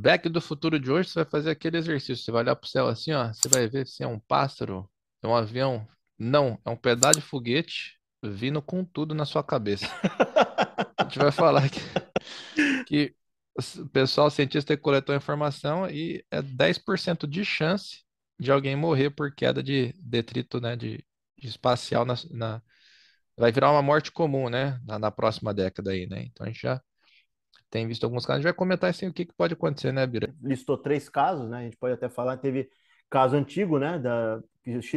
Back do futuro de hoje, você vai fazer aquele exercício. Você vai olhar pro céu assim, ó. Você vai ver se é um pássaro, é um avião. Não, é um pedaço de foguete vindo com tudo na sua cabeça. A gente vai falar que, que o pessoal cientista coletou a informação e é 10% de chance de alguém morrer por queda de detrito, né, de, de espacial na, na- vai virar uma morte comum, né, na, na próxima década aí, né? Então a gente já tem visto alguns casos. A gente vai comentar assim o que que pode acontecer, né, Bira? listou três casos, né? A gente pode até falar, teve caso antigo, né? Da,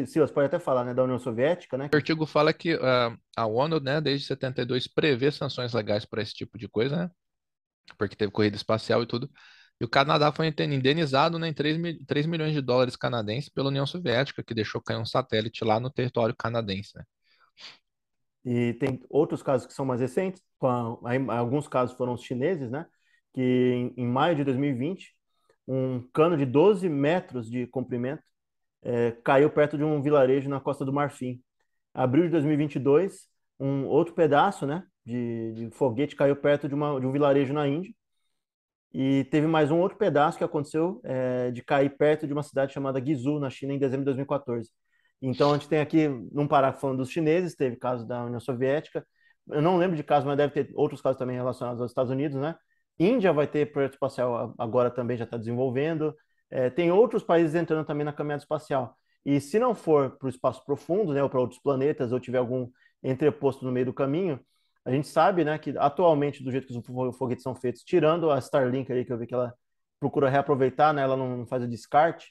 Silas pode até falar, né? Da União Soviética, né? O artigo fala que ah, a ONU, né, desde 72 prevê sanções legais para esse tipo de coisa, né? Porque teve corrida espacial e tudo. E o Canadá foi indenizado né, em 3, mi- 3 milhões de dólares canadenses pela União Soviética, que deixou cair um satélite lá no território canadense, né? E tem outros casos que são mais recentes, a- alguns casos foram os chineses, né? Que em, em maio de 2020, um cano de 12 metros de comprimento eh, caiu perto de um vilarejo na Costa do Marfim. Abril de 2022, um outro pedaço, né? De, de foguete caiu perto de, uma, de um vilarejo na Índia. E teve mais um outro pedaço que aconteceu eh, de cair perto de uma cidade chamada Guizhou, na China, em dezembro de 2014. Então, a gente tem aqui, num falando dos chineses, teve caso da União Soviética. Eu não lembro de caso, mas deve ter outros casos também relacionados aos Estados Unidos, né? Índia vai ter projeto espacial agora também, já está desenvolvendo. É, tem outros países entrando também na caminhada espacial. E se não for para o espaço profundo, né, ou para outros planetas, ou tiver algum entreposto no meio do caminho, a gente sabe, né, que atualmente, do jeito que os foguetes são feitos, tirando a Starlink ali, que eu vi que ela procura reaproveitar, né, ela não faz o descarte,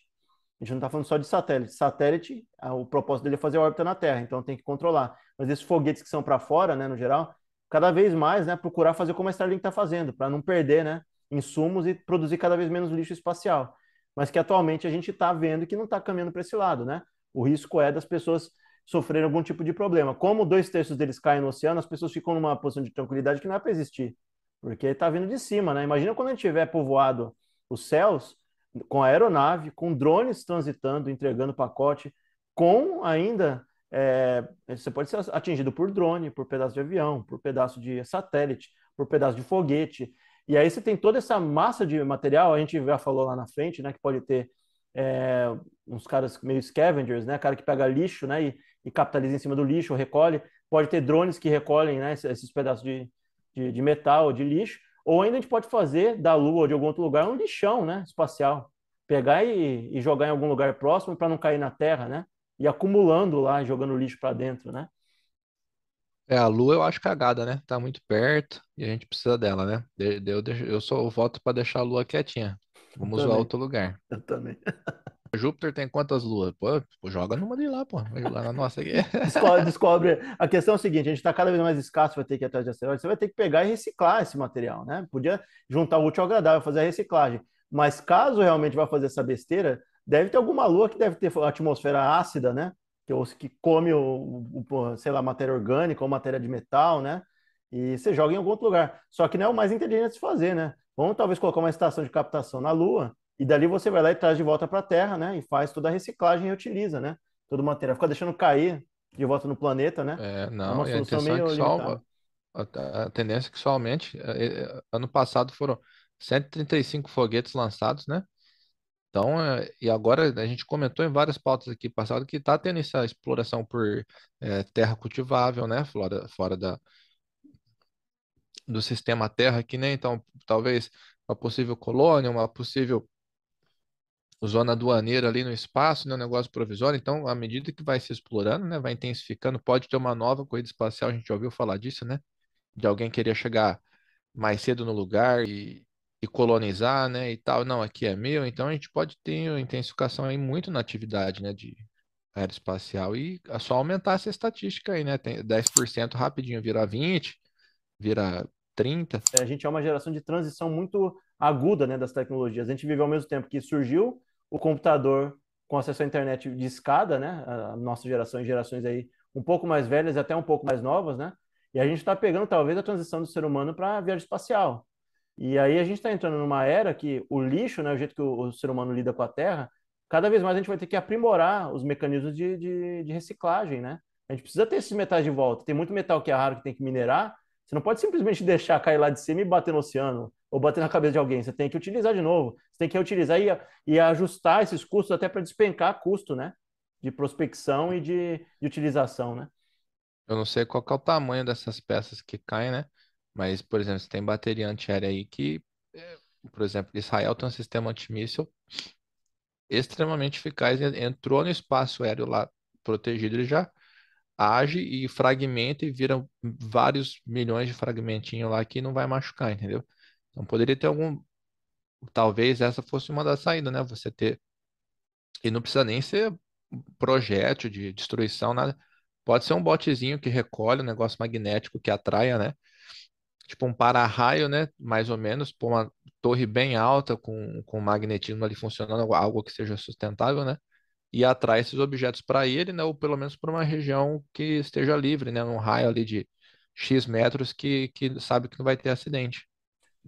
a gente não está falando só de satélite. Satélite, o propósito dele é fazer órbita na Terra, então tem que controlar. Mas esses foguetes que são para fora, né, no geral, cada vez mais, né, procurar fazer como a Starlink está fazendo, para não perder, né, insumos e produzir cada vez menos lixo espacial. Mas que atualmente a gente está vendo que não está caminhando para esse lado, né? O risco é das pessoas sofrerem algum tipo de problema. Como dois terços deles caem no oceano, as pessoas ficam numa posição de tranquilidade que não é para existir, porque está vindo de cima, né? Imagina quando a gente tiver povoado os céus com aeronave, com drones transitando, entregando pacote, com ainda é, você pode ser atingido por drone, por pedaço de avião, por pedaço de satélite, por pedaço de foguete. E aí você tem toda essa massa de material, a gente já falou lá na frente, né, que pode ter é, uns caras meio scavengers, né, cara que pega lixo, né, e, e, capitaliza em cima do lixo, recolhe. Pode ter drones que recolhem, né, esses, pedaços de, de, de metal, de lixo. Ou ainda a gente pode fazer da Lua ou de algum outro lugar um lixão, né, espacial. Pegar e, e jogar em algum lugar próximo para não cair na Terra, né? E acumulando lá, jogando lixo para dentro, né? É, a Lua eu acho cagada, né? Tá muito perto e a gente precisa dela, né? Eu, eu, eu só voto para deixar a Lua quietinha. Vamos usar outro lugar. Eu também. Júpiter tem quantas luas? Pô, joga numa de lá, pô. Jogar na nossa aqui. Descobre, descobre. A questão é o seguinte: a gente está cada vez mais escasso, vai ter que ir atrás de asteroides. Você vai ter que pegar e reciclar esse material, né? Podia juntar o útil ao agradável, fazer a reciclagem. Mas caso realmente vá fazer essa besteira, deve ter alguma lua que deve ter atmosfera ácida, né? Que, que come o, o, sei lá, matéria orgânica ou matéria de metal, né? E você joga em algum outro lugar. Só que não é o mais inteligente de se fazer, né? Vamos talvez colocar uma estação de captação na Lua e dali você vai lá e traz de volta para a Terra, né? E faz toda a reciclagem e utiliza, né? Todo o material. Fica deixando cair de volta no planeta, né? É, não, é uma solução a meio é só, a, a, tendência é que somente ano passado foram 135 foguetes lançados, né? Então, e agora a gente comentou em várias pautas aqui passado que está tendo essa exploração por é, terra cultivável, né? Fora, fora da, do sistema Terra aqui, né? Então, talvez uma possível colônia, uma possível zona aduaneira ali no espaço, né? Um negócio provisório. Então, à medida que vai se explorando, né? Vai intensificando, pode ter uma nova corrida espacial, a gente já ouviu falar disso, né? De alguém querer chegar mais cedo no lugar e e colonizar, né, e tal, não, aqui é meu, então a gente pode ter intensificação aí muito na atividade, né, de aeroespacial e é só aumentar essa estatística aí, né, tem 10% rapidinho vira 20, vira 30. É, a gente é uma geração de transição muito aguda, né, das tecnologias. A gente vive ao mesmo tempo que surgiu o computador com acesso à internet de escada, né, a nossa geração e gerações aí um pouco mais velhas e até um pouco mais novas, né, e a gente está pegando talvez a transição do ser humano para a viagem espacial. E aí a gente está entrando numa era que o lixo, né, o jeito que o, o, ser humano lida com a terra, cada vez mais a gente vai ter que aprimorar os mecanismos de, de, de, reciclagem, né? A gente precisa ter esses metais de volta. Tem muito metal que é raro que tem que minerar. Você não pode simplesmente deixar cair lá de cima e bater no oceano. Ou bater na cabeça de alguém, você tem que utilizar de novo, você tem que utilizar e, e ajustar esses custos até para despencar custo, né? De prospecção e de, de utilização, né? Eu não sei qual é o tamanho dessas peças que caem, né? Mas, por exemplo, você tem bateria antiaérea aí que, é, por exemplo, Israel tem um sistema antimíssil extremamente eficaz. Entrou no espaço aéreo lá protegido, ele já age e fragmenta e vira vários milhões de fragmentinhos lá que não vai machucar, entendeu? Então poderia ter algum. Talvez essa fosse uma das saídas, né? Você ter. E não precisa nem ser projétil de destruição, nada. Pode ser um botezinho que recolhe um negócio magnético que atraia, né? Tipo um para-raio, né? Mais ou menos, por uma torre bem alta com, com magnetismo ali funcionando, algo que seja sustentável, né? E atrai esses objetos para ele, né? Ou pelo menos para uma região que esteja livre, né? Num raio ali de X metros que, que sabe que não vai ter acidente.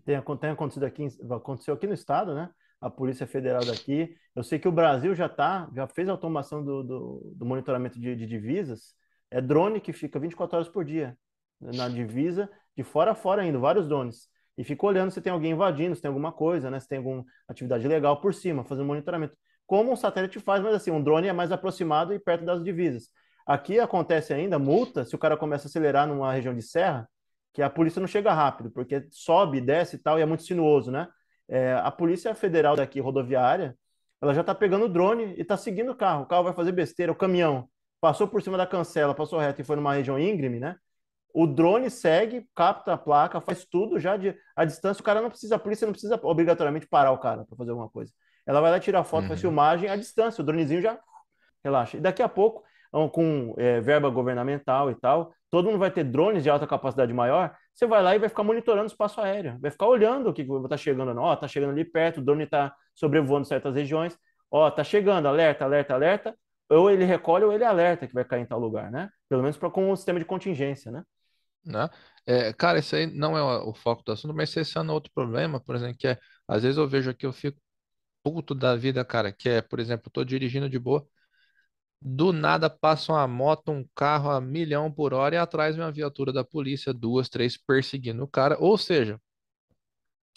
Tem, tem acontecido aqui, aconteceu aqui no estado, né? A Polícia Federal daqui. Eu sei que o Brasil já tá, já fez a automação do, do, do monitoramento de, de divisas é drone que fica 24 horas por dia na divisa, de fora a fora ainda, vários drones. E fica olhando se tem alguém invadindo, se tem alguma coisa, né? Se tem alguma atividade legal por cima, fazendo monitoramento. Como um satélite faz, mas assim, um drone é mais aproximado e perto das divisas. Aqui acontece ainda multa se o cara começa a acelerar numa região de serra, que a polícia não chega rápido, porque sobe, desce e tal, e é muito sinuoso, né? É, a Polícia Federal daqui, rodoviária, ela já tá pegando o drone e tá seguindo o carro. O carro vai fazer besteira, o caminhão passou por cima da cancela, passou reto e foi numa região íngreme, né? O drone segue, capta a placa, faz tudo já de a distância. O cara não precisa, a polícia não precisa obrigatoriamente parar o cara para fazer alguma coisa. Ela vai lá tirar foto, uhum. faz filmagem à distância. O dronezinho já relaxa. E daqui a pouco, com é, verba governamental e tal, todo mundo vai ter drones de alta capacidade maior. Você vai lá e vai ficar monitorando o espaço aéreo, vai ficar olhando o que está chegando. Ó, tá chegando ali perto, o drone está sobrevoando certas regiões. Ó, tá chegando, alerta, alerta, alerta ou ele recolhe ou ele alerta que vai cair em tal lugar, né? Pelo menos para com um sistema de contingência, né? Né? É, cara, isso aí não é o, o foco do assunto, mas esse é outro problema, por exemplo, que é, às vezes eu vejo aqui, eu fico puto da vida, cara, que é, por exemplo, eu tô dirigindo de boa, do nada passa uma moto, um carro a milhão por hora e atrás vem uma viatura da polícia, duas, três, perseguindo o cara. Ou seja,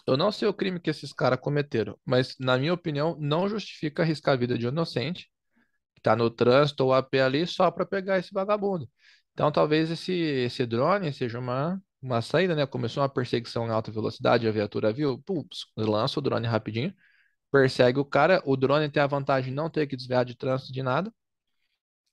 eu não sei o crime que esses caras cometeram, mas, na minha opinião, não justifica arriscar a vida de um inocente está no trânsito ou a pé ali só para pegar esse vagabundo. Então, talvez esse, esse drone seja uma, uma saída, né? Começou uma perseguição em alta velocidade, a viatura viu, pups, lança o drone rapidinho, persegue o cara. O drone tem a vantagem de não ter que desviar de trânsito de nada.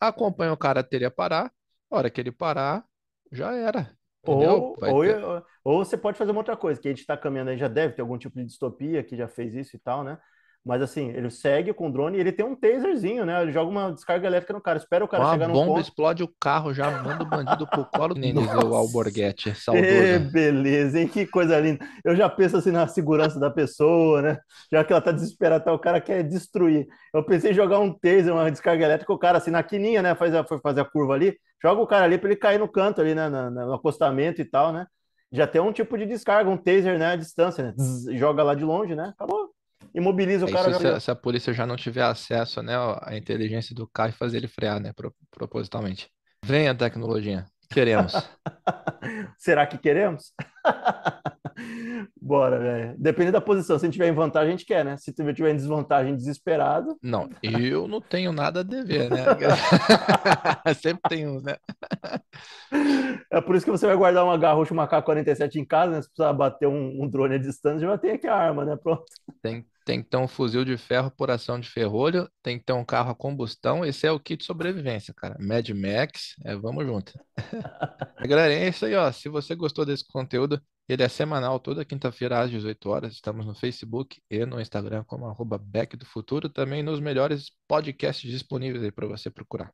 Acompanha o cara até ele parar. A hora que ele parar, já era. Ou, ou, ou, você pode fazer uma outra coisa, que a gente está caminhando aí, já deve ter algum tipo de distopia que já fez isso e tal, né? Mas assim, ele segue com o drone e ele tem um taserzinho, né? Ele joga uma descarga elétrica no cara, espera o cara Uma chegar no bomba ponto. explode o carro, já manda o bandido pro colo, nem dizer o Alborguete, saudoso. É, beleza, hein? Que coisa linda. Eu já penso assim na segurança da pessoa, né? Já que ela tá desesperada, o cara quer destruir. Eu pensei em jogar um taser, uma descarga elétrica, o cara assim na quininha, né? Faz a, foi fazer a curva ali, joga o cara ali para ele cair no canto ali, né? no acostamento e tal, né? Já tem um tipo de descarga, um taser, né? À distância, né? Zzz, joga lá de longe, né? Acabou imobiliza o cara. Isso, se, se, a polícia já não tiver acesso né, à inteligência do carro e fazer ele frear, né, propositalmente. Venha tecnologia, queremos. Será que queremos? Bora, velho. Depende da posição. Se a gente tiver em vantagem, a gente quer, né? Se tiver em desvantagem, desesperado. Não, eu não tenho nada a dever, né? Sempre tem uns, né? É por isso que você vai guardar uma garrucha, uma K-47 em casa, né? Se precisar bater um, um drone à distância, já tem aqui a arma, né? Pronto. Tem, tem que ter um fuzil de ferro por ação de ferrolho, tem que ter um carro a combustão. Esse é o kit de sobrevivência, cara. Mad Max, é, vamos junto. Galera, é isso aí, ó. Se você gostou desse conteúdo, ele é semanal, toda quinta-feira às 18 horas. Estamos no Facebook e no Instagram como arroba Back do Futuro, também nos melhores podcasts disponíveis aí para você procurar.